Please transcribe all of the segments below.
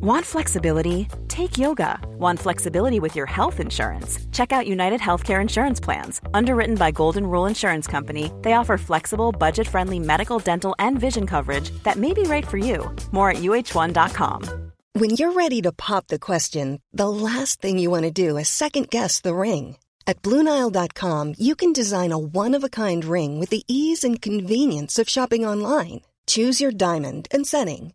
Want flexibility? Take yoga. Want flexibility with your health insurance? Check out United Healthcare Insurance Plans. Underwritten by Golden Rule Insurance Company, they offer flexible, budget friendly medical, dental, and vision coverage that may be right for you. More at uh1.com. When you're ready to pop the question, the last thing you want to do is second guess the ring. At Bluenile.com, you can design a one of a kind ring with the ease and convenience of shopping online. Choose your diamond and setting.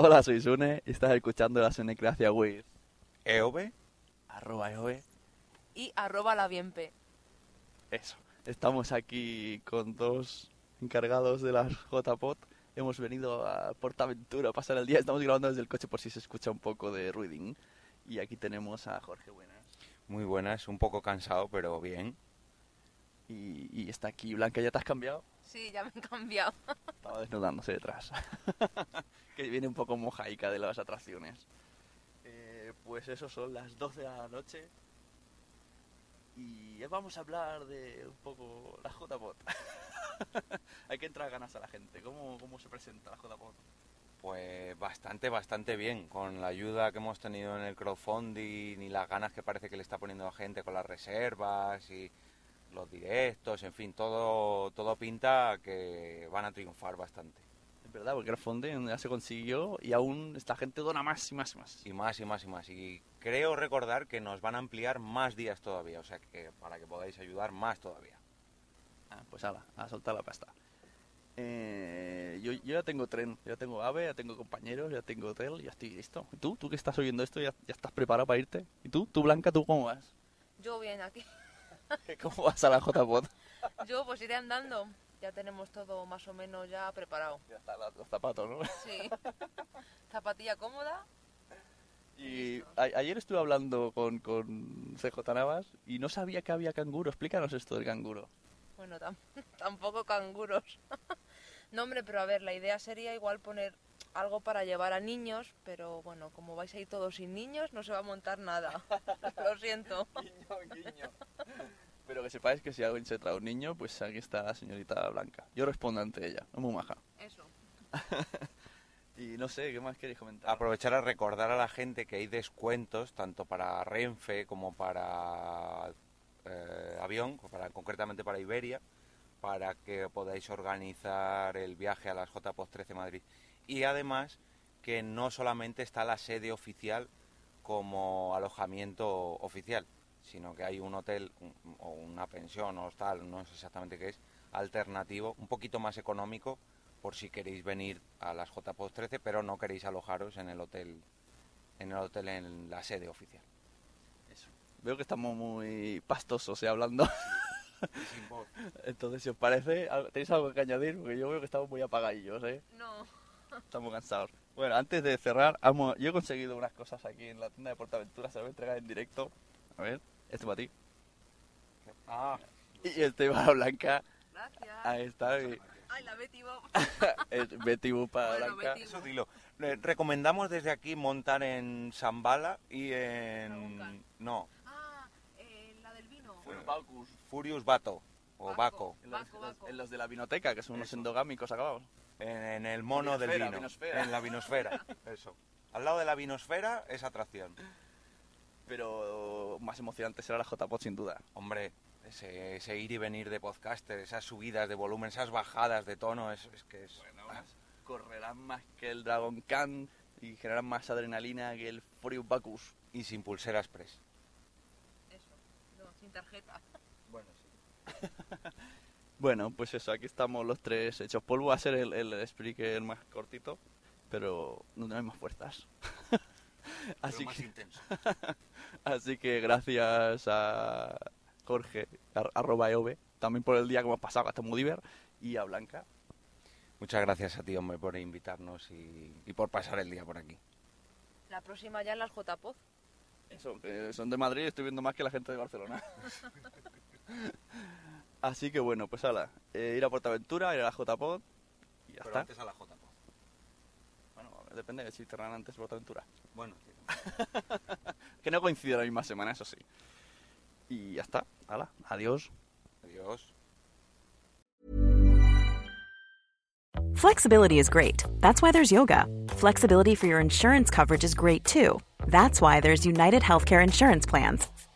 Hola, soy Sune y estás escuchando la Sunecracia with EOB. arroba EOE. y arroba la bienpe. Eso. Estamos aquí con dos encargados de las JPOT. Hemos venido a Portaventura a pasar el día. Estamos grabando desde el coche por si se escucha un poco de ruiding. Y aquí tenemos a Jorge Buenas. Muy buenas, un poco cansado, pero bien. Y, y está aquí Blanca. ¿Ya te has cambiado? Sí, ya me he cambiado. Estaba desnudándose detrás. que viene un poco mojaica de las atracciones. Eh, pues eso son las 12 de la noche. Y vamos a hablar de un poco la JPOT. Hay que entrar ganas a la gente. ¿Cómo, cómo se presenta la JPOT? Pues bastante, bastante bien. Con la ayuda que hemos tenido en el crowdfunding y las ganas que parece que le está poniendo la gente con las reservas y los directos, en fin, todo, todo pinta que van a triunfar bastante. Es verdad, porque el crowdfunding ya se consiguió y aún esta gente dona más y más y más. Y más y más y más. Y creo recordar que nos van a ampliar más días todavía, o sea que para que podáis ayudar más todavía. Ah, pues ala, a soltar la pasta. Eh, yo, yo ya tengo tren, ya tengo AVE, ya tengo compañeros, ya tengo hotel, ya estoy listo. ¿Y tú? ¿Tú que estás oyendo esto ya, ya estás preparado para irte? ¿Y tú? ¿Tú Blanca, tú cómo vas? Yo bien aquí. ¿Cómo vas a la JPOT? Yo pues iré andando. Ya tenemos todo más o menos ya preparado. Ya están los zapatos, ¿no? Sí. Zapatilla cómoda. Y a- ayer estuve hablando con, con CJ Navas y no sabía que había canguro. Explícanos esto del canguro. Bueno, tam- tampoco canguros. no, hombre, pero a ver, la idea sería igual poner algo para llevar a niños, pero bueno, como vais a ir todos sin niños, no se va a montar nada. Lo siento. Pero que sepáis que si alguien se trae un niño, pues aquí está la señorita Blanca. Yo respondo ante ella, es muy maja. Eso. Y no sé, ¿qué más queréis comentar? Aprovechar a recordar a la gente que hay descuentos tanto para Renfe como para eh, avión, para, concretamente para Iberia, para que podáis organizar el viaje a las JPOS 13 Madrid. Y además que no solamente está la sede oficial como alojamiento oficial, sino que hay un hotel un- o una pensión o hostal, no sé exactamente qué es, alternativo, un poquito más económico por si queréis venir a las JPOS 13, pero no queréis alojaros en el hotel en el hotel en la sede oficial. Veo que estamos muy pastosos eh, hablando. Entonces, si os parece, ¿tenéis algo que añadir? Porque yo veo que estamos muy apagadillos, ¿eh? No. Estamos cansados. Bueno, antes de cerrar, amo- yo he conseguido unas cosas aquí en la tienda de Portaventura, se lo voy a entregar en directo. A ver, este para ti. Ah, Y este para Blanca. Gracias. Ahí está. y- Ay, la Betty Bob. Betty Boop para Bueno, Blanca. Betty Eso dilo. Recomendamos desde aquí montar en Zambala y en... No, Ah, eh, la del vino. Bueno. Furious Bato o Baco. Baco. En los, Baco, Baco. en los de la vinoteca, que son unos endogámicos acabados. En, en el mono del vino. vinosfera. En la vinosfera. Eso. Al lado de la vinosfera es atracción. Pero más emocionante será la JPod sin duda. Hombre, ese, ese ir y venir de podcaster, esas subidas de volumen, esas bajadas de tono, es, es que es... ah, Correrán más que el Dragon Khan y generarán más adrenalina que el Furious Bacchus. Y sin pulsera express. Eso. No, sin tarjeta. Bueno, sí. Bueno, pues eso, aquí estamos los tres hechos polvo. Va a ser el, el speaker más cortito, pero no tenemos más fuerzas. así, más que, intenso. así que gracias a Jorge, ar- arroba EOB, también por el día que hemos pasado hasta Mudiver, y a Blanca. Muchas gracias a ti, hombre, por invitarnos y, y por pasar el día por aquí. La próxima ya en las JPod. Eso, que son de Madrid y estoy viendo más que la gente de Barcelona. Así que bueno, pues ala, eh, ir a Portaventura, ir a la JPod y ya Pero está. antes a la JPO. Bueno, depende de si cerrarán antes Portaventura. Bueno, Que no coincide la misma semana, eso sí. Y ya está, ala, adiós. adiós. Flexibility is great. That's why there's yoga. Flexibility for your insurance coverage is great too. That's why there's United Healthcare Insurance Plans.